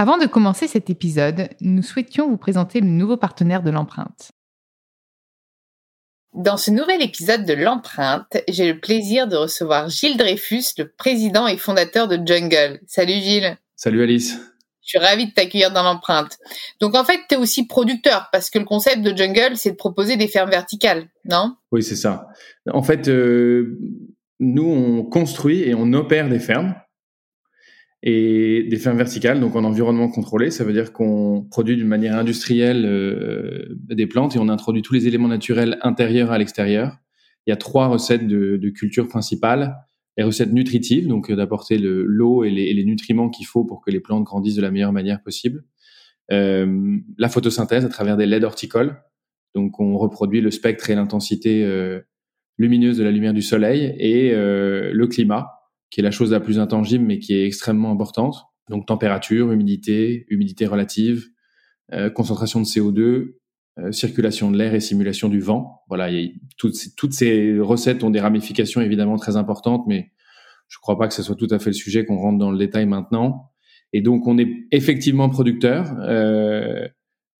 Avant de commencer cet épisode, nous souhaitions vous présenter le nouveau partenaire de l'empreinte. Dans ce nouvel épisode de l'empreinte, j'ai le plaisir de recevoir Gilles Dreyfus, le président et fondateur de Jungle. Salut Gilles. Salut Alice. Je suis ravie de t'accueillir dans l'empreinte. Donc en fait, tu es aussi producteur parce que le concept de Jungle, c'est de proposer des fermes verticales, non? Oui, c'est ça. En fait, euh, nous, on construit et on opère des fermes et des fermes verticales, donc en environnement contrôlé. Ça veut dire qu'on produit d'une manière industrielle euh, des plantes et on introduit tous les éléments naturels intérieurs à l'extérieur. Il y a trois recettes de, de culture principales. Les recettes nutritives, donc euh, d'apporter l'eau et les, les, nutriments qu'il faut pour que les plantes grandissent de la meilleure manière possible. Euh, la photosynthèse à travers des LED horticoles. Donc on reproduit le spectre et l'intensité euh, lumineuse de la lumière du soleil et euh, le climat qui est la chose la plus intangible, mais qui est extrêmement importante. Donc température, humidité, humidité relative, euh, concentration de CO2, euh, circulation de l'air et simulation du vent. Voilà, toutes, ces, toutes ces recettes ont des ramifications évidemment très importantes, mais je ne crois pas que ce soit tout à fait le sujet qu'on rentre dans le détail maintenant. Et donc on est effectivement producteur. Euh,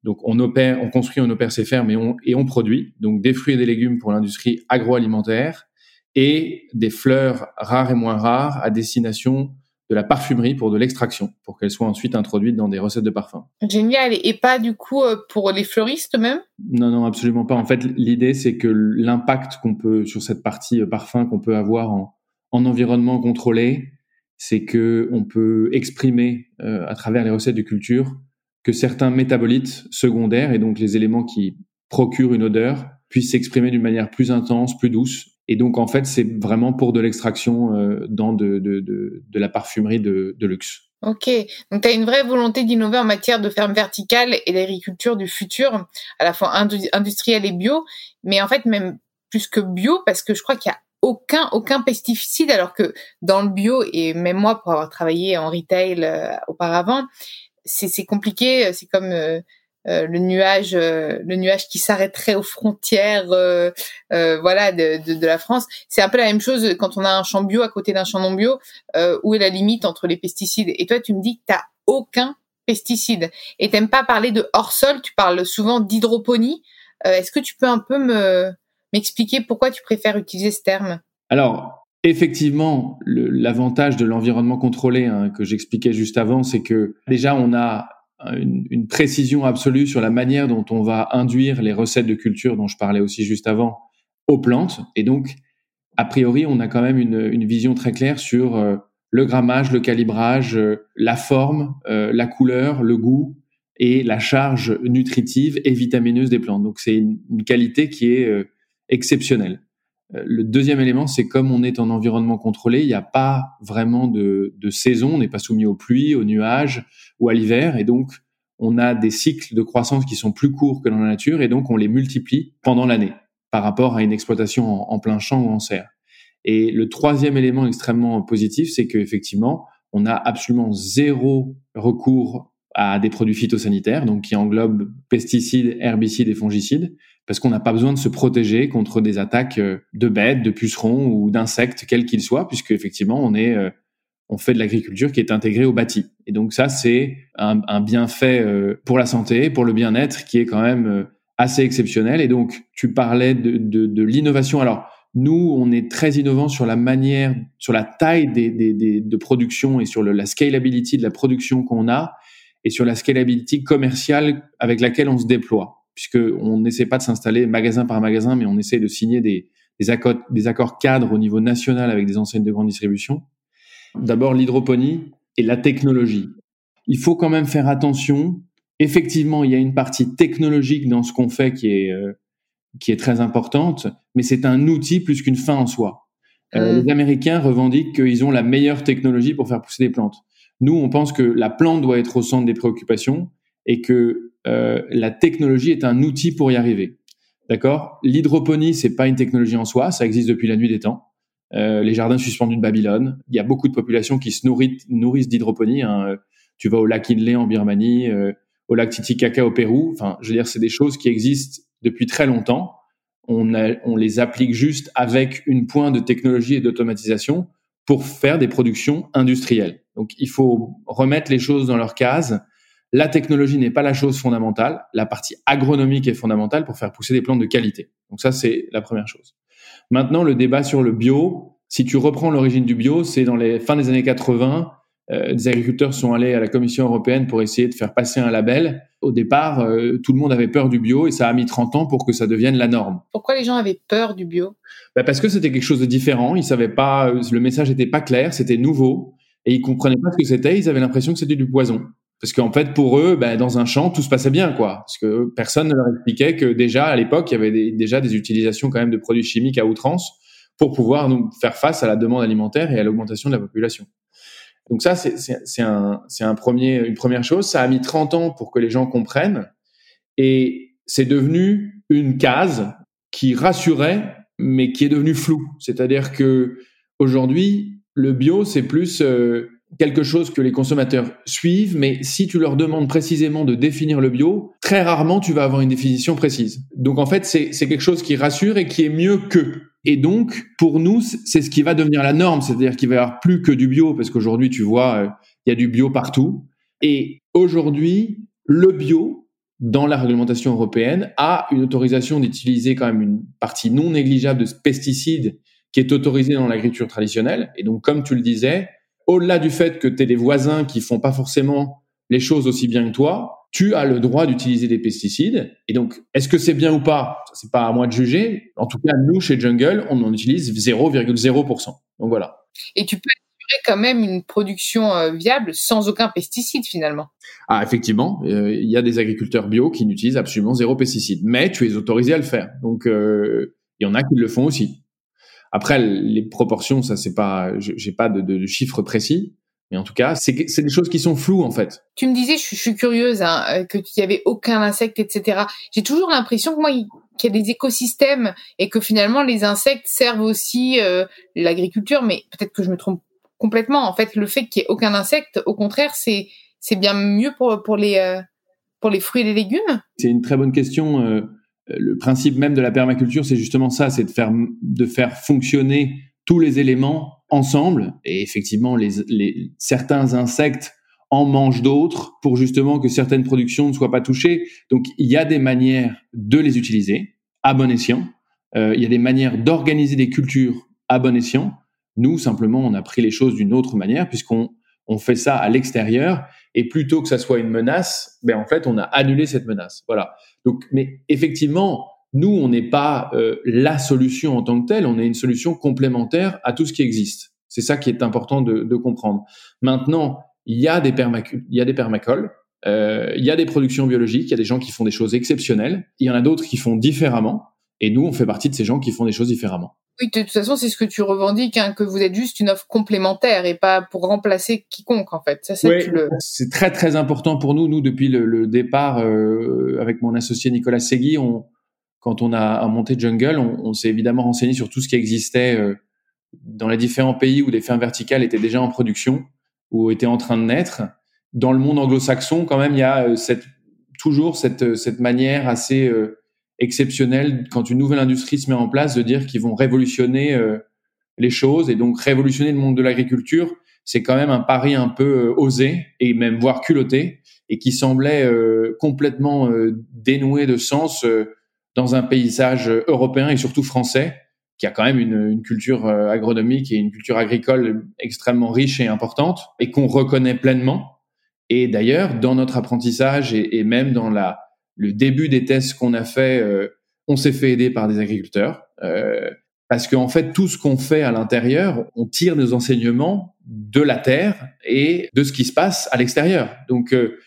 donc on opère, on construit, on opère ses fermes et on, et on produit. Donc des fruits et des légumes pour l'industrie agroalimentaire et des fleurs rares et moins rares à destination de la parfumerie pour de l'extraction, pour qu'elles soient ensuite introduites dans des recettes de parfum. Génial. Et pas du coup euh, pour les fleuristes même? Non, non, absolument pas. En fait, l'idée, c'est que l'impact qu'on peut, sur cette partie euh, parfum qu'on peut avoir en, en environnement contrôlé, c'est que on peut exprimer euh, à travers les recettes de culture que certains métabolites secondaires et donc les éléments qui procurent une odeur puissent s'exprimer d'une manière plus intense, plus douce et donc, en fait, c'est vraiment pour de l'extraction euh, dans de, de, de, la parfumerie de, de luxe. Ok, donc tu as une vraie volonté d'innover en matière de ferme verticale et d'agriculture du futur, à la fois industrielle et bio, mais en fait même plus que bio, parce que je crois qu'il y a aucun aucun pesticide, alors que dans le bio et même moi pour avoir travaillé en retail euh, auparavant, c'est compliqué, c'est comme euh, euh, le nuage, euh, le nuage qui s'arrêterait aux frontières, euh, voilà, de, de, de, la France. C'est un peu la même chose quand on a un champ bio à côté d'un champ non bio. où est la limite entre les pesticides Et toi, tu me dis que t'as aucun pesticide et t'aimes pas parler de hors sol. Tu parles souvent d'hydroponie. Est-ce que tu peux un peu me m'expliquer pourquoi tu préfères utiliser ce terme? Alors, effectivement, l'avantage de l'environnement contrôlé hein, que j'expliquais juste avant, c'est que déjà on a une, une, précision absolue sur la manière dont on va induire les recettes de culture dont je parlais aussi juste avant aux plantes. Et donc, a priori, on a quand même une, une vision très claire sur euh, le grammage, le calibrage, euh, la forme, euh, la couleur, le goût et la charge nutritive et vitamineuse des plantes. Donc, c'est une, qualité qui est exceptionnelle. Le deuxième élément, c'est comme on est en environnement contrôlé, il n'y a pas vraiment de, de saison, on n'est pas soumis aux pluies, aux nuages ou à l'hiver, et donc on a des cycles de croissance qui sont plus courts que dans la nature, et donc on les multiplie pendant l'année par rapport à une exploitation en, en, plein champ ou en serre. Et le troisième élément extrêmement positif, c'est qu'effectivement, on a absolument zéro recours à des produits phytosanitaires, donc qui englobent pesticides, herbicides et fongicides, parce qu'on n'a pas besoin de se protéger contre des attaques euh, de bêtes, de pucerons ou d'insectes, quels qu'ils soient, puisque effectivement on est euh, on fait de l'agriculture qui est intégrée au bâti. Et donc ça c'est un, un, bienfait euh, pour la santé, pour le bien-être qui est quand même assez exceptionnel. Et donc tu parlais de, de, de l'innovation. Alors nous, on est très innovant sur la manière, sur la taille des, des, des de production et sur la scalability de la production qu'on a et sur la scalability commerciale avec laquelle on se déploie puisque on n'essaie pas de s'installer magasin par magasin, mais on essaie de signer des, des, accords, des accords cadres au niveau national avec des enseignes de grande distribution. D'abord, l'hydroponie et la technologie. Il faut quand même faire attention. Effectivement, il y a une partie technologique dans ce qu'on fait qui est, euh, qui est très importante, mais c'est un outil plus qu'une fin en soi. Euh, mmh. Les Américains revendiquent qu'ils ont la meilleure technologie pour faire pousser des plantes. Nous, on pense que la plante doit être au centre des préoccupations et que euh, la technologie est un outil pour y arriver. D'accord? L'hydroponie, c'est pas une technologie en soi, ça existe depuis la nuit des temps. Euh, les jardins suspendus de Babylone. Il y a beaucoup de populations qui se nourrissent, nourrissent d'hydroponie. Hein. Tu vas au lac Inle en Birmanie, euh, au lac Titicaca au Pérou. Enfin, je veux dire, c'est des choses qui existent depuis très longtemps. On, on les applique juste avec une pointe de technologie et d'automatisation pour faire des productions industrielles. Donc, il faut remettre les choses dans leur case la technologie n'est pas la chose fondamentale. La partie agronomique est fondamentale pour faire pousser des plantes de qualité. Donc ça, c'est la première chose. Maintenant, le débat sur le bio. Si tu reprends l'origine du bio, c'est dans les fins des années 80. Euh, des agriculteurs sont allés à la Commission européenne pour essayer de faire passer un label. Au départ, euh, tout le monde avait peur du bio et ça a mis 30 ans pour que ça devienne la norme. Pourquoi les gens avaient peur du bio? Bah Parce que c'était quelque chose de différent. Ils savaient pas, le message n'était pas clair, c'était nouveau et ils comprenaient pas ce que c'était. Ils avaient l'impression que c'était du poison. Parce qu'en fait, pour eux, ben, dans un champ, tout se passait bien, quoi. Parce que personne ne leur expliquait que déjà, à l'époque, il y avait déjà des utilisations quand même de produits chimiques à outrance pour pouvoir nous faire face à la demande alimentaire et à l'augmentation de la population. Donc ça, c'est un, un premier, une première chose. Ça a mis 30 ans pour que les gens comprennent. Et c'est devenu une case qui rassurait, mais qui est devenue floue. C'est-à-dire que aujourd'hui, le bio, c'est plus... Euh, quelque chose que les consommateurs suivent, mais si tu leur demandes précisément de définir le bio, très rarement tu vas avoir une définition précise. Donc en fait, c'est quelque chose qui rassure et qui est mieux que. Et donc, pour nous, c'est ce qui va devenir la norme, c'est-à-dire qu'il va y avoir plus que du bio, parce qu'aujourd'hui, tu vois, euh, il y a du bio partout. Et aujourd'hui, le bio, dans la réglementation européenne, a une autorisation d'utiliser quand même une partie non négligeable de pesticides qui est autorisée dans l'agriculture traditionnelle. Et donc, comme tu le disais, au-delà du fait que tu es des voisins qui font pas forcément les choses aussi bien que toi, tu as le droit d'utiliser des pesticides. Et donc, est-ce que c'est bien ou pas C'est pas à moi de juger. En tout cas, nous, chez Jungle, on en utilise 0,0%. Donc voilà. Et tu peux assurer quand même une production euh, viable sans aucun pesticide finalement. Ah, effectivement, euh, il y a des agriculteurs bio qui n'utilisent absolument zéro pesticide, mais tu es autorisé à le faire. Donc, euh, il y en a qui le font aussi. Après, les proportions, ça c'est pas, j'ai pas de, de, chiffres précis, mais en tout cas, c'est des choses qui sont floues en fait. Tu me disais, je, suis curieuse, hein, euh, que tu y avait aucun insecte, etc. J'ai toujours l'impression que moi, qu'il y a des écosystèmes et que finalement les insectes servent aussi euh, l'agriculture, mais peut-être que je me trompe complètement. En fait, le fait qu'il y ait aucun insecte, au contraire, c'est c'est bien mieux pour pour les euh, pour les fruits et les légumes. C'est une très bonne question le principe même de la permaculture, c'est justement ça, c'est de faire, fonctionner tous les éléments ensemble. Et effectivement, certains insectes en mangent d'autres pour justement que certaines productions ne soient pas touchées. Donc, il y a des manières de les utiliser à bon escient. Euh, il y a des manières d'organiser des cultures à bon escient. Nous, simplement, on a pris les choses d'une autre manière puisqu'on on fait ça à l'extérieur et plutôt que ça soit une menace, ben en fait, on a annulé cette menace. Voilà. Donc, mais effectivement, nous, on n'est pas euh, la solution en tant que telle, on est une solution complémentaire à tout ce qui existe. C'est ça qui est important de, de comprendre. Maintenant, il y a des il y a des permacoles, euh, il y a des productions biologiques, il y a des gens qui font des choses exceptionnelles, il y en a d'autres qui font différemment, et nous, on fait partie de ces gens qui font des choses différemment. Oui, de toute façon, c'est ce que tu revendiques, hein, que vous êtes juste une offre complémentaire et pas pour remplacer quiconque, en fait. C'est très très important pour nous. Nous, depuis le, départ, euh, avec mon associé Nicolas Segui, on, quand on a, monté Jungle, on, s'est évidemment renseigné sur tout ce qui existait euh, dans les différents pays où des fermes verticales étaient déjà en production ou étaient en train de naître. Dans le monde anglo-saxon, quand même, il y a euh, cette, toujours cette, cette manière assez exceptionnel quand une nouvelle industrie se met en place de dire qu'ils vont révolutionner euh, les choses et donc révolutionner le monde de l'agriculture. C'est quand même un pari un peu euh, osé et même voire culotté et qui semblait euh, complètement dénoué de sens dans un paysage européen et surtout français qui a quand même une, une culture agronomique et une culture agricole extrêmement riche et importante et qu'on reconnaît pleinement. Et d'ailleurs, dans notre apprentissage et même dans la, le début des tests qu'on a fait, euh, on s'est fait aider par des agriculteurs. Euh, parce qu'en fait, tout ce qu'on fait à l'intérieur, on tire des enseignements de la terre et de ce qui se passe à l'extérieur. Donc, euh,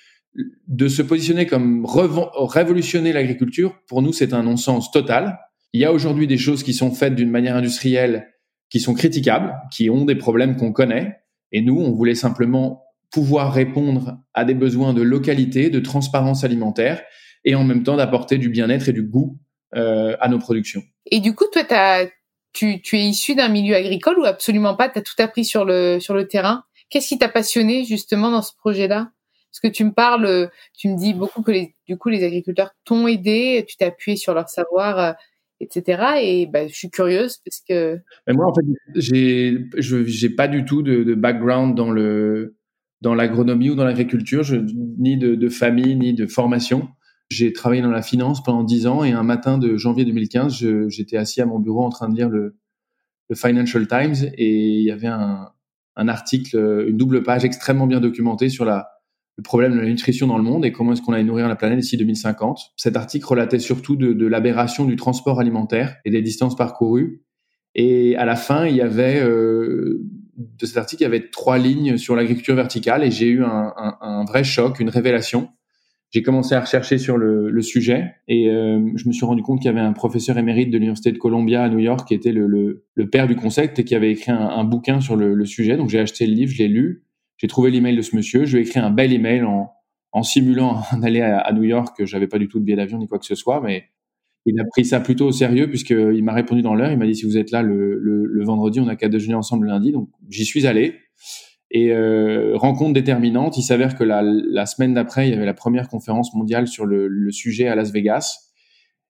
de se positionner comme révolutionner l'agriculture, pour nous, c'est un non-sens total. Il y a aujourd'hui des choses qui sont faites d'une manière industrielle qui sont critiquables, qui ont des problèmes qu'on connaît. Et nous, on voulait simplement pouvoir répondre à des besoins de localité, de transparence alimentaire, et en même temps d'apporter du bien-être et du goût euh, à nos productions. Et du coup, toi, as, tu, tu es issu d'un milieu agricole ou absolument pas? Tu as tout appris sur le, sur le terrain Qu'est-ce qui t'a passionné justement dans ce projet-là? Parce que tu me parles, tu me dis beaucoup que les, du coup les agriculteurs t'ont aidé, tu t'es appuyé sur leur savoir, euh, etc. Et bah, je suis curieuse parce que. Mais moi, en fait, j'ai, je, j'ai pas du tout de, de background dans le dans l'agronomie ou dans l'agriculture, ni de, de, famille ni de formation. J'ai travaillé dans la finance pendant dix ans et un matin de janvier 2015, j'étais assis à mon bureau en train de lire le, Financial Times et il y avait un, article, une double page extrêmement bien documentée sur le problème de la nutrition dans le monde et comment est-ce qu'on allait nourrir la planète d'ici 2050. Cet article relatait surtout de, de l'aberration du transport alimentaire et des distances parcourues. Et à la fin, il y avait euh, de cet article, il y avait trois lignes sur l'agriculture verticale et j'ai eu un, vrai choc, une révélation j'ai commencé à rechercher sur le, le sujet et euh, je me suis rendu compte qu'il y avait un professeur émérite de l'université de Columbia à New York qui était le, le, le père du concept et qui avait écrit un, un bouquin sur le, sujet. Donc j'ai acheté le livre, je l'ai lu, j'ai trouvé l'email de ce monsieur, je lui ai écrit un bel email en, en simulant un aller à, à, New York. J'avais pas du tout de billet d'avion ni quoi que ce soit, mais il a pris ça plutôt au sérieux puisqu'il m'a répondu dans l'heure. Il m'a dit si vous êtes là le, vendredi, on a qu'à déjeuner ensemble le lundi. Donc j'y suis allé. Et euh, rencontre déterminante, il s'avère que la, semaine d'après, il y avait la première conférence mondiale sur le, sujet à Las Vegas.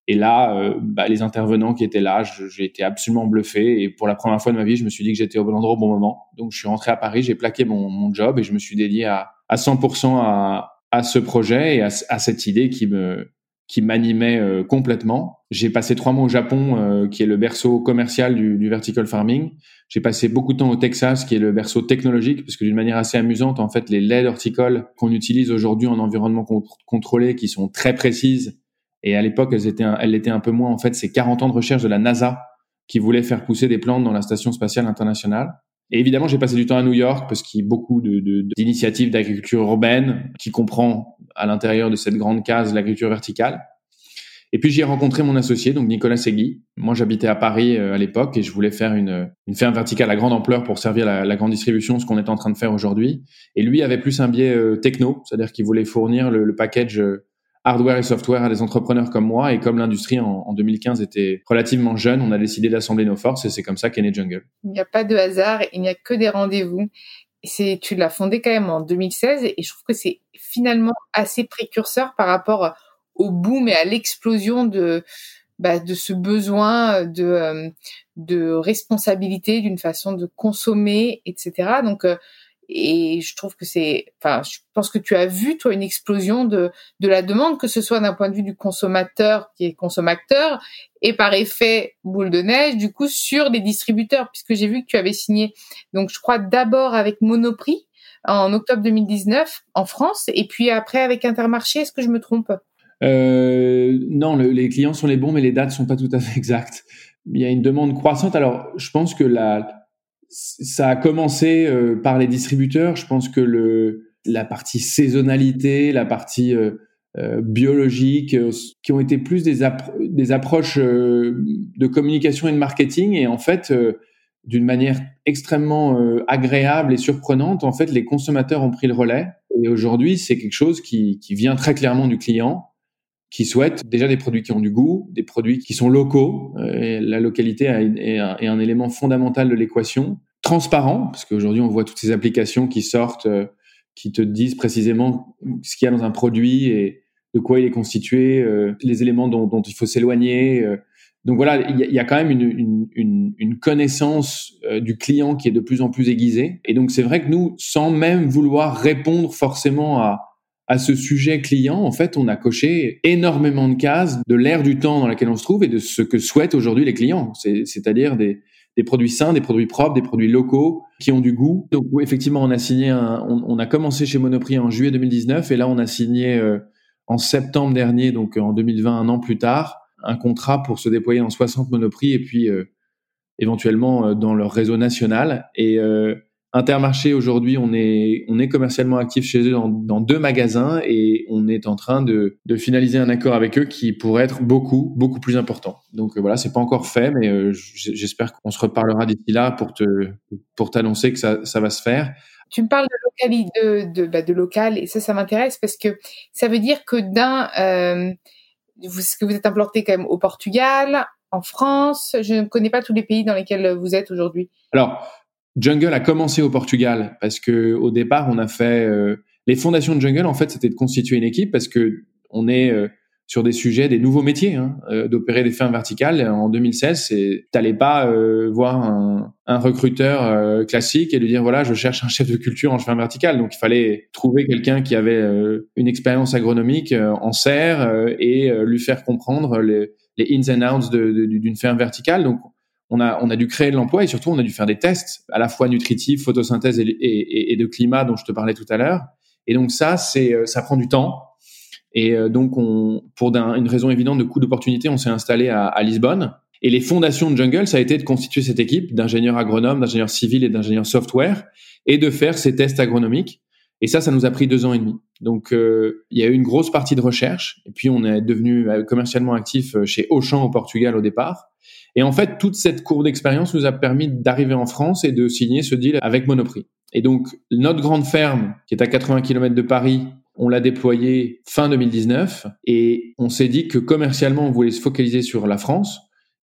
Et là, euh, bah, les intervenants qui étaient là, j'ai été absolument bluffé. Et pour la première fois de ma vie, je me suis dit que j'étais au bon endroit au bon moment. Donc, je suis rentré à Paris, j'ai plaqué mon, job et je me suis dédié à, à 100% à, ce projet et à cette idée qui me, qui m'animait euh, complètement. J'ai passé trois mois au Japon, euh, qui est le berceau commercial du, du vertical farming. J'ai passé beaucoup de temps au Texas, qui est le berceau technologique, parce que d'une manière assez amusante, en fait, les laides horticoles qu'on utilise aujourd'hui en environnement contrôlé, qui sont très précises, et à l'époque, elles étaient, elles l'étaient un peu moins. En fait, c'est 40 ans de recherche de la NASA qui voulait faire pousser des plantes dans la station spatiale internationale. Et évidemment, j'ai passé du temps à New York parce qu'il y a beaucoup d'initiatives d'agriculture urbaine qui comprend à l'intérieur de cette grande case l'agriculture verticale. Et puis j'ai rencontré mon associé, donc Nicolas Segui. Moi, j'habitais à Paris euh, à l'époque et je voulais faire une, une ferme verticale à grande ampleur pour servir la, la grande distribution, ce qu'on est en train de faire aujourd'hui. Et lui avait plus un biais euh, techno, c'est-à-dire qu'il voulait fournir le, le package euh, hardware et software à des entrepreneurs comme moi. Et comme l'industrie en, en, 2015 était relativement jeune, on a décidé d'assembler nos forces et c'est comme ça qu'est né Jungle. Il n'y a pas de hasard, il n'y a que des rendez-vous. Tu l'as fondé quand même en 2016 et je trouve que c'est finalement assez précurseur par rapport au boom et à l'explosion de bah, de ce besoin de euh, de responsabilité d'une façon de consommer etc donc euh, et je trouve que c'est enfin je pense que tu as vu toi une explosion de de la demande que ce soit d'un point de vue du consommateur qui est consommateur et par effet boule de neige du coup sur les distributeurs puisque j'ai vu que tu avais signé donc je crois d'abord avec Monoprix en octobre 2019 en France et puis après avec Intermarché est-ce que je me trompe? Euh, non, le, les clients sont les bons, mais les dates sont pas tout à fait exactes. Il y a une demande croissante. Alors, je pense que la, ça a commencé euh, par les distributeurs. Je pense que le, la partie saisonnalité, la partie euh, euh biologique, qui ont été plus des, approches de communication et de marketing. Et en fait, d'une manière extrêmement agréable et surprenante, en fait, les consommateurs ont pris le relais. Et aujourd'hui, c'est quelque chose qui vient très clairement du client qui souhaitent déjà des produits qui ont du goût, des produits qui sont locaux. Euh, la localité est un, élément fondamental de l'équation. Transparent, parce qu'aujourd'hui on voit toutes ces applications qui sortent, euh, qui te disent précisément ce qu'il y a dans un produit et de quoi il est constitué, euh, les éléments dont, dont il faut s'éloigner. donc voilà, il y, a, quand même une, une, une connaissance du client qui est de plus en plus aiguisée. Et donc c'est vrai que nous, sans même vouloir répondre forcément à à ce sujet client, en fait, on a coché énormément de cases de l'ère du temps dans laquelle on se trouve et de ce que souhaitent aujourd'hui les clients, c'est-à-dire des, des, produits sains, des produits propres, des produits locaux qui ont du goût. Donc effectivement, on a signé, un, on, a commencé chez Monoprix en juillet 2019 et là on a signé euh, en septembre dernier, donc en 2020, un an plus tard, un contrat pour se déployer en 60 Monoprix et puis euh, éventuellement euh, dans leur réseau national. Et euh, Intermarché, aujourd'hui, on est, on est commercialement actif chez eux dans, dans, deux magasins et on est en train de, de, finaliser un accord avec eux qui pourrait être beaucoup, beaucoup plus important. Donc euh, voilà, c'est pas encore fait, mais euh, j'espère qu'on se reparlera d'ici là pour te, pour t'annoncer que ça, ça va se faire. Tu me parles de, de, de, bah, de local et ça, ça m'intéresse parce que ça veut dire que d'un, euh, vous, que vous êtes implanté quand même au Portugal, en France. Je ne connais pas tous les pays dans lesquels vous êtes aujourd'hui. Alors, Jungle a commencé au Portugal parce que au départ, on a fait euh, les fondations de Jungle. En fait, c'était de constituer une équipe parce que on est euh, sur des sujets, des nouveaux métiers, hein, euh, d'opérer des fermes verticales. En 2016, c'est t'allais pas euh, voir un, un recruteur euh, classique et lui dire voilà, je cherche un chef de culture en ferme verticale. Donc il fallait trouver quelqu'un qui avait une expérience agronomique en serre et lui faire comprendre les, les ins and outs d'une ferme verticale. Donc on a, on a dû créer de l'emploi et surtout on a dû faire des tests à la fois nutritifs, photosynthèse et, de climat dont je te parlais tout à l'heure. Et donc ça, c'est, ça prend du temps. Et euh, donc, on, pour une raison évidente de coût d'opportunité, on s'est installé à, Lisbonne. Et les fondations de Jungle, ça a été de constituer cette équipe d'ingénieurs agronomes, d'ingénieurs civils et d'ingénieurs software, et de faire ces tests agronomiques. Et ça, ça nous a pris deux ans et demi. Donc, euh, il y a eu une grosse partie de recherche. Et puis, on est devenu euh, commercialement actif chez Auchan au Portugal au départ. Et en fait, toute cette courbe d'expérience nous a permis d'arriver en France et de signer ce deal avec Monoprix. Et donc, notre grande ferme, qui est à 80 km de Paris, on l'a déployé fin 2019 et on s'est dit que commercialement, on voulait se focaliser sur la France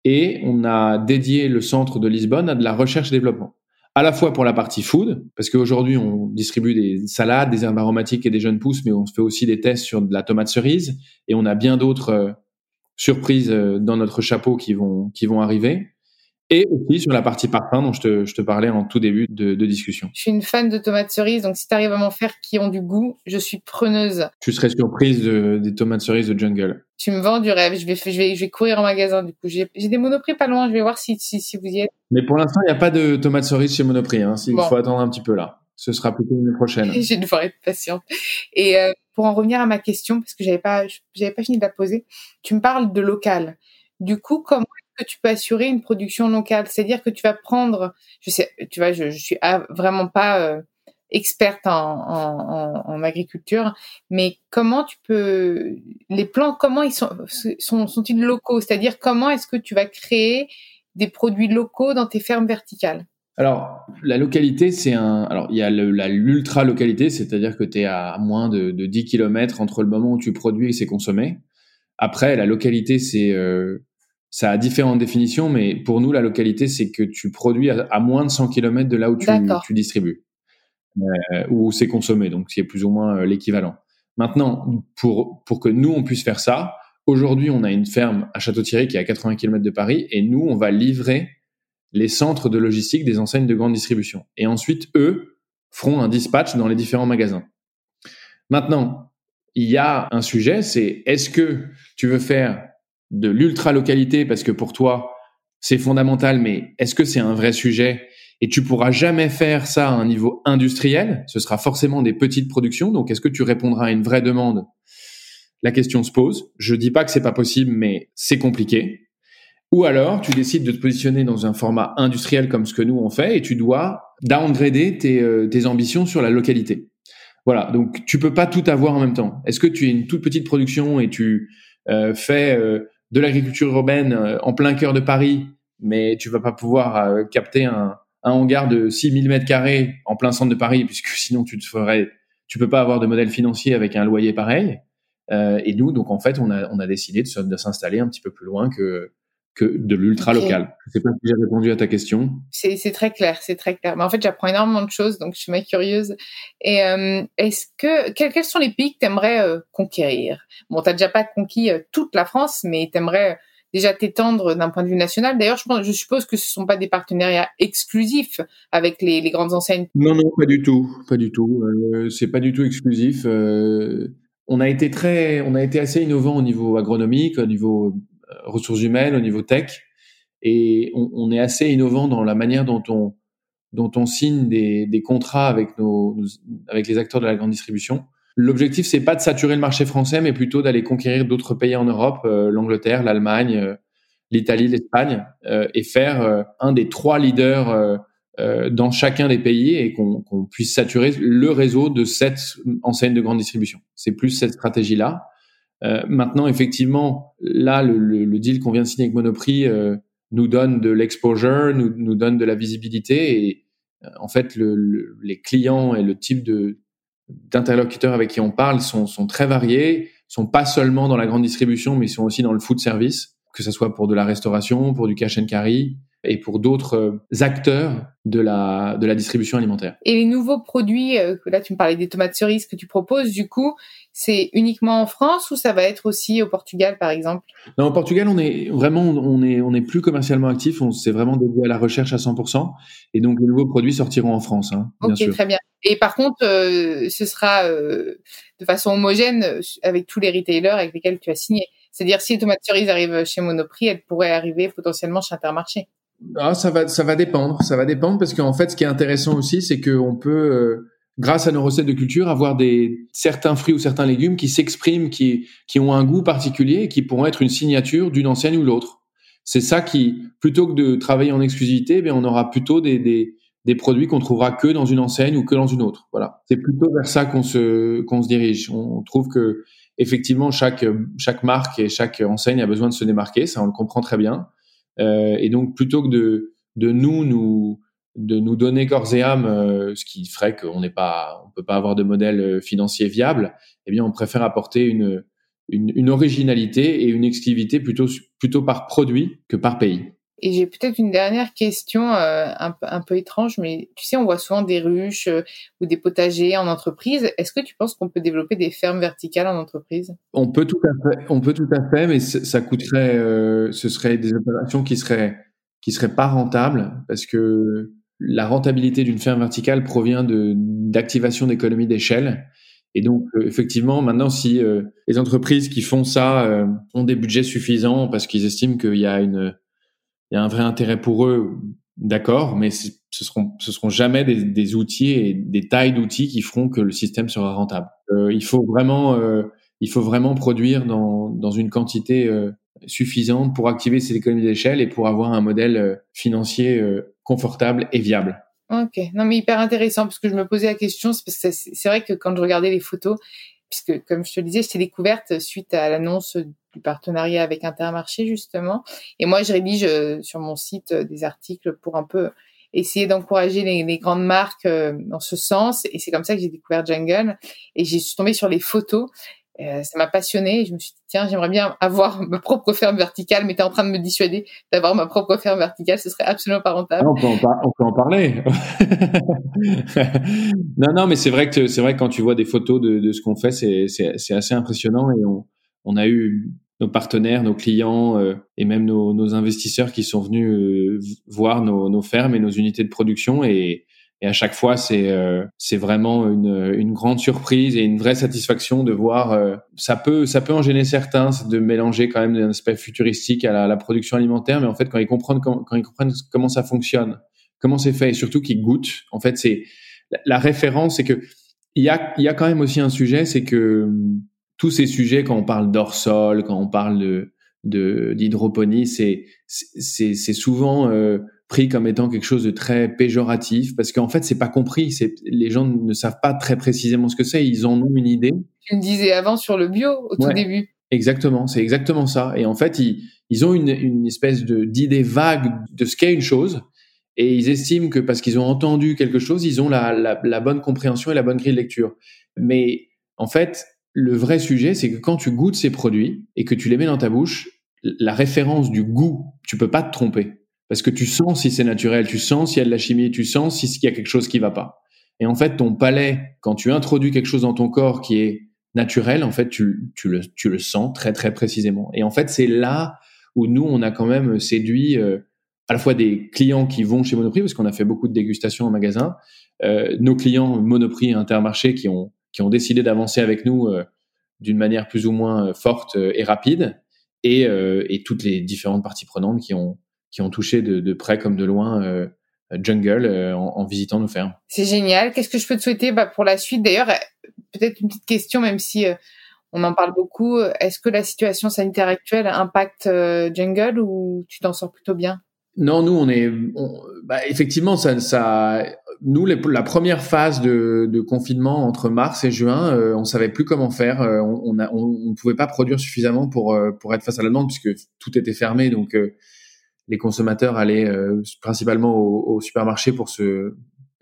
et on a dédié le centre de Lisbonne à de la recherche et développement. À la fois pour la partie food, parce qu'aujourd'hui on distribue des salades, des herbes aromatiques et des jeunes pousses, mais on fait aussi des tests sur de la tomate cerise et on a bien d'autres euh, surprises euh, dans notre chapeau qui vont qui vont arriver et aussi sur la partie parfum dont je te, je te parlais en tout début de, de, discussion. Je suis une fan de tomates cerises, donc si tu arrives à m'en faire qui ont du goût, je suis preneuse. Tu serais surprise de, des tomates cerises de Jungle. Tu me vends du rêve, je vais, je vais, je vais courir en magasin du coup. J'ai des monoprix pas loin, je vais voir si, si, si vous y êtes. Mais pour l'instant, il n'y a pas de tomates cerises chez Monoprix, hein, il faut attendre un petit peu là. Ce sera plutôt l'année prochaine. je vais devoir être patiente. Et euh, pour en revenir à ma question, parce que j'avais pas, j'avais pas fini de la poser, tu me parles de local. Du coup, comment que tu peux assurer une production locale? C'est-à-dire que tu vas prendre, je sais, tu vois, je, je suis vraiment pas euh, experte en, en, en, agriculture, mais comment tu peux, les plants, comment ils sont, sont, sont-ils locaux? C'est-à-dire comment est-ce que tu vas créer des produits locaux dans tes fermes verticales? Alors, la localité, c'est un. Alors, il y a l'ultra-localité, c'est-à-dire que tu es à moins de, de 10 km entre le moment où tu produis et c'est consommé. Après, la localité, c'est euh, ça a différentes définitions, mais pour nous, la localité, c'est que tu produis à, moins de 100 km de là où tu, tu distribues, euh, où c'est consommé, donc c'est plus ou moins euh, l'équivalent. Maintenant, pour, pour que nous, on puisse faire ça, aujourd'hui, on a une ferme à Château-Thierry qui est à 80 km de Paris, et nous, on va livrer les centres de logistique des enseignes de grande distribution. Et ensuite, eux feront un dispatch dans les différents magasins. Maintenant, il y a un sujet, c'est est-ce que tu veux faire de l'ultra-localité parce que pour toi, c'est fondamental, mais est-ce que c'est un vrai sujet et tu pourras jamais faire ça à un niveau industriel? Ce sera forcément des petites productions. Donc, est-ce que tu répondras à une vraie demande? La question se pose. Je dis pas que c'est pas possible, mais c'est compliqué. Ou alors, tu décides de te positionner dans un format industriel comme ce que nous on fait et tu dois downgrader tes, euh, tes ambitions sur la localité. Voilà. Donc, tu peux pas tout avoir en même temps. Est-ce que tu es une toute petite production et tu euh, fais euh, de l'agriculture urbaine euh, en plein cœur de Paris, mais tu vas pas pouvoir euh, capter un, un hangar de 6000 mètres carrés en plein centre de Paris, puisque sinon tu te ferais, tu peux pas avoir de modèle financier avec un loyer pareil. Euh, et nous, donc en fait, on a, on a décidé de, de s'installer un petit peu plus loin que que de l'ultra local. Je sais pas si j'ai répondu à ta question. C'est très clair, c'est très clair. Mais en fait, j'apprends énormément de choses, donc je suis mal curieuse. Et euh, est-ce que quels, sont les pays que tu aimerais euh, conquérir? Bon, t'as déjà pas conquis euh, toute la France, mais tu aimerais déjà t'étendre d'un point de vue national. D'ailleurs, je, pense, je suppose que ce sont pas des partenariats exclusifs avec les, les grandes enseignes. Non, non, pas du tout, pas du tout. Euh, c'est pas du tout exclusif. on a été très, on a été assez innovant au niveau agronomique, au niveau euh, ressources humaines, au niveau tech, et on, est assez innovant dans la manière dont on dont on signe des, des contrats avec nos, avec les acteurs de la grande distribution. L'objectif c'est pas de saturer le marché français, mais plutôt d'aller conquérir d'autres pays en Europe, euh, l'Angleterre, l'Allemagne, euh, l'Italie, l'Espagne, et faire un des trois leaders dans chacun des pays et qu'on puisse saturer le réseau de sept enseignes de grande distribution. C'est plus cette stratégie-là. Euh, maintenant, effectivement, là, le, le, deal qu'on vient de signer avec Monoprix euh, nous donne de l'exposure, nous, nous donne de la visibilité et, en fait, le, les clients et le type de d'interlocuteurs avec qui on parle sont, sont très variés, sont pas seulement dans la grande distribution, mais ils sont aussi dans le food service, que ce soit pour de la restauration, pour du cash and carry, et pour d'autres euh, acteurs de la, de la distribution alimentaire. Et les nouveaux produits, euh, là tu me parlais des tomates cerises que tu proposes, du coup, c'est uniquement en France ou ça va être aussi au Portugal par exemple? Non, au Portugal, on est vraiment, on est, on est plus commercialement actif, on s'est vraiment dédié à la recherche à 100%, et donc les nouveaux produits sortiront en France, hein, bien Ok, sûr. très bien. Et par contre, euh, ce sera euh, de façon homogène avec tous les retailers avec lesquels tu as signé. C'est-à-dire si les tomates cerises arrivent chez Monoprix, elles pourraient arriver potentiellement chez Intermarché. Ah, ça va, ça va dépendre. Ça va dépendre parce qu'en fait, ce qui est intéressant aussi, c'est qu'on peut, euh, grâce à nos recettes de culture, avoir des certains fruits ou certains légumes qui s'expriment, qui qui ont un goût particulier et qui pourront être une signature d'une enseigne ou l'autre. C'est ça qui, plutôt que de travailler en exclusivité, ben on aura plutôt des des, des produits qu'on trouvera que dans une enseigne ou que dans une autre. Voilà. C'est plutôt vers ça qu'on se qu'on se dirige. On trouve que effectivement chaque chaque marque et chaque enseigne a besoin de se démarquer. Ça, on le comprend très bien. Euh, et donc, plutôt que de, de nous, nous, de nous donner corps et âme, euh, ce qui ferait qu'on n'est pas, on peut pas avoir de modèle euh, financier viable, eh bien, on préfère apporter une, une, une originalité et une exclusivité plutôt, plutôt par produit que par pays. Et j'ai peut-être une dernière question euh, un, peu étrange, mais tu sais, on voit souvent des ruches euh, ou des potagers en entreprise. Est-ce que tu penses qu'on peut développer des fermes verticales en entreprise? On peut tout à fait, on peut tout à fait, mais ça coûterait, euh, ce serait des opérations qui seraient qui seraient pas rentables parce que la rentabilité d'une ferme verticale provient d'activation d'économies d'échelle. Et donc, effectivement, maintenant, si les entreprises qui font ça ont des budgets suffisants parce qu'ils estiment qu'il y a une il y a un vrai intérêt pour eux, d'accord, mais ce seront ce seront jamais des, outils et des tailles d'outils qui feront que le système sera rentable. Euh, il faut vraiment euh, il faut vraiment produire dans dans une quantité euh, suffisante pour activer ces économies d'échelle et pour avoir un modèle euh, financier euh, confortable et viable. Ok, non mais hyper intéressant parce que je me posais la question, c'est vrai que quand je regardais les photos, puisque comme je te le disais, j'étais découverte suite à l'annonce du partenariat avec Intermarché justement. Et moi, je rédige euh, sur mon site euh, des articles pour un peu essayer d'encourager les, les, grandes marques euh, dans ce sens. Et c'est comme ça que j'ai découvert Jungle. Et j'ai suis tombée sur les photos. Euh, ça m'a passionné. Je me suis dit tiens, j'aimerais bien avoir ma propre ferme verticale, mais t'es en train de me dissuader d'avoir ma propre ferme verticale. Ce serait absolument pas rentable. Ah, on, peut en on, peut en parler. non, non, mais c'est vrai que c'est vrai que quand tu vois des photos de, de ce qu'on fait, c'est assez impressionnant et on, on a eu nos partenaires, nos clients euh, et même nos, nos, investisseurs qui sont venus euh, voir nos, nos, fermes et nos unités de production et, et à chaque fois c'est euh, c'est vraiment une, une grande surprise et une vraie satisfaction de voir euh, ça peut ça peut en gêner certains de mélanger quand même un aspect futuristique à la, la, production alimentaire mais en fait quand ils comprennent quand, quand ils comprennent comment ça fonctionne comment c'est fait et surtout qu'ils goûtent en fait c'est la, référence c'est que il y a il y a quand même aussi un sujet c'est que tous ces sujets, quand on parle d'hors-sol, quand on parle de d'hydroponie, c'est c'est souvent euh, pris comme étant quelque chose de très péjoratif parce qu'en fait c'est pas compris. C'est les gens ne savent pas très précisément ce que c'est. Ils en ont une idée. Tu me disais avant sur le bio au tout début. Exactement, c'est exactement ça. Et en fait ils ils ont une une espèce de d'idée vague de ce qu'est une chose et ils estiment que parce qu'ils ont entendu quelque chose, ils ont la, la la bonne compréhension et la bonne grille de lecture. Mais en fait le vrai sujet, c'est que quand tu goûtes ces produits et que tu les mets dans ta bouche, la référence du goût, tu peux pas te tromper. Parce que tu sens si c'est naturel, tu sens s'il y a de la chimie, tu sens s'il y a quelque chose qui va pas. Et en fait, ton palais, quand tu introduis quelque chose dans ton corps qui est naturel, en fait, tu, le, sens très, très précisément. Et en fait, c'est là où nous, on a quand même séduit euh, à la fois des clients qui vont chez Monoprix, parce qu'on a fait beaucoup de dégustations en magasin, euh, nos clients Monoprix et Intermarché qui ont décidé d'avancer avec nous euh, d'une manière plus ou moins forte et rapide, et, toutes les différentes parties prenantes qui ont, qui ont touché de, de près comme de loin euh, Jungle en, en, visitant nos fermes. C'est génial. Qu'est-ce que je peux te souhaiter bah, pour la suite? D'ailleurs, peut-être une petite question, même si on en parle beaucoup. Est-ce que la situation sanitaire actuelle impacte Jungle ou tu t'en sors plutôt bien? Non, nous on est, on, bah, effectivement, ça, ça, nous les, la première phase de, de, confinement entre mars et juin, euh, on savait plus comment faire. Euh, on ne on, on pouvait pas produire suffisamment pour euh, pour être face à la demande puisque tout était fermé. Donc les consommateurs allaient principalement au, au, supermarché pour se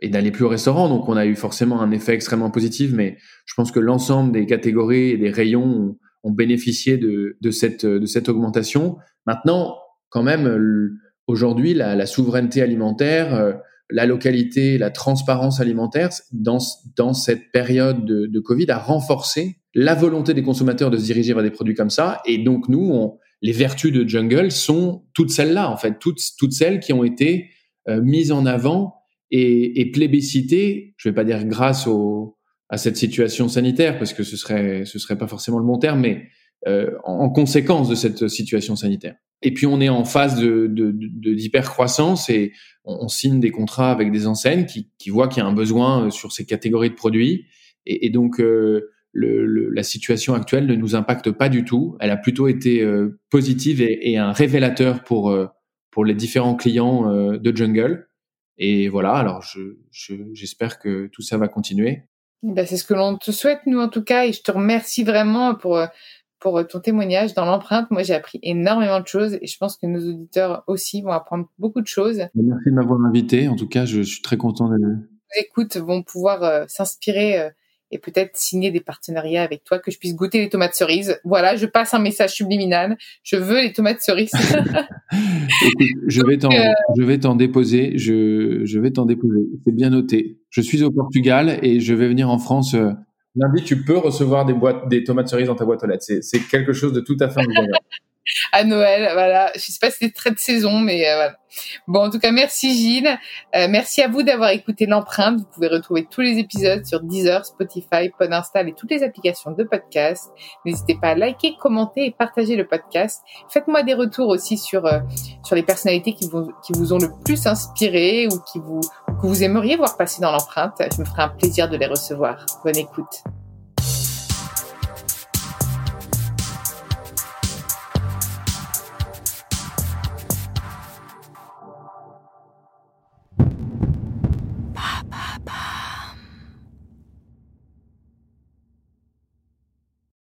et d'aller plus au restaurant. Donc, on a eu forcément un effet extrêmement positif, mais je pense que l'ensemble des catégories et des rayons ont, ont bénéficié de, de, cette, de cette augmentation. Maintenant, quand même, aujourd'hui, la, la, souveraineté alimentaire, euh, la localité, la transparence alimentaire, dans, dans cette période de, de, Covid, a renforcé la volonté des consommateurs de se diriger vers des produits comme ça. Et donc, nous, on, les vertus de Jungle sont toutes celles-là, en fait, toutes, toutes celles qui ont été euh, mises en avant et, et plébiscitées, je vais pas dire grâce au, à cette situation sanitaire, parce que ce serait ce serait pas forcément le bon terme, mais euh, en, conséquence de cette situation sanitaire. Et puis on est en phase de, de, de et on, signe des contrats avec des enseignes qui, qui voient qu'il y a un besoin euh, sur ces catégories de produits. Et, et donc euh, le, le, la situation actuelle ne nous impacte pas du tout. Elle a plutôt été euh, positive et, et, un révélateur pour euh, pour les différents clients de Jungle. Et voilà, alors je, je, j'espère que tout ça va continuer. Ben, c'est ce que l'on te souhaite, nous, en tout cas, et je te remercie vraiment pour, pour ton témoignage dans l'empreinte. Moi, j'ai appris énormément de choses et je pense que nos auditeurs aussi vont apprendre beaucoup de choses. Merci de m'avoir invité. En tout cas, je, suis très content de... Écoute, vont pouvoir euh, s'inspirer euh, et peut-être signer des partenariats avec toi, que je puisse goûter les tomates cerises. Voilà, je passe un message subliminal. Je veux les tomates cerises. je vais t'en, euh, je vais t'en déposer. Je, je vais t'en déposer. C'est bien noté. Je suis au Portugal et je vais venir en France. Euh, lundi, tu peux recevoir des boîtes, des tomates cerises dans ta boîte aux lettres. C'est, c'est quelque chose de tout à fait à Noël. Voilà, je sais pas si c'est très de saison, mais euh, voilà. Bon, en tout cas, merci Gilles. Euh, merci à vous d'avoir écouté l'empreinte. Vous pouvez retrouver tous les épisodes sur Deezer, Spotify, Podinstall et toutes les applications de podcast. N'hésitez pas à liker, commenter et partager le podcast. Faites-moi des retours aussi sur euh, sur les personnalités qui vous qui vous ont le plus inspiré ou qui vous que vous aimeriez voir passer dans l'empreinte. Je me ferai un plaisir de les recevoir. Bonne écoute.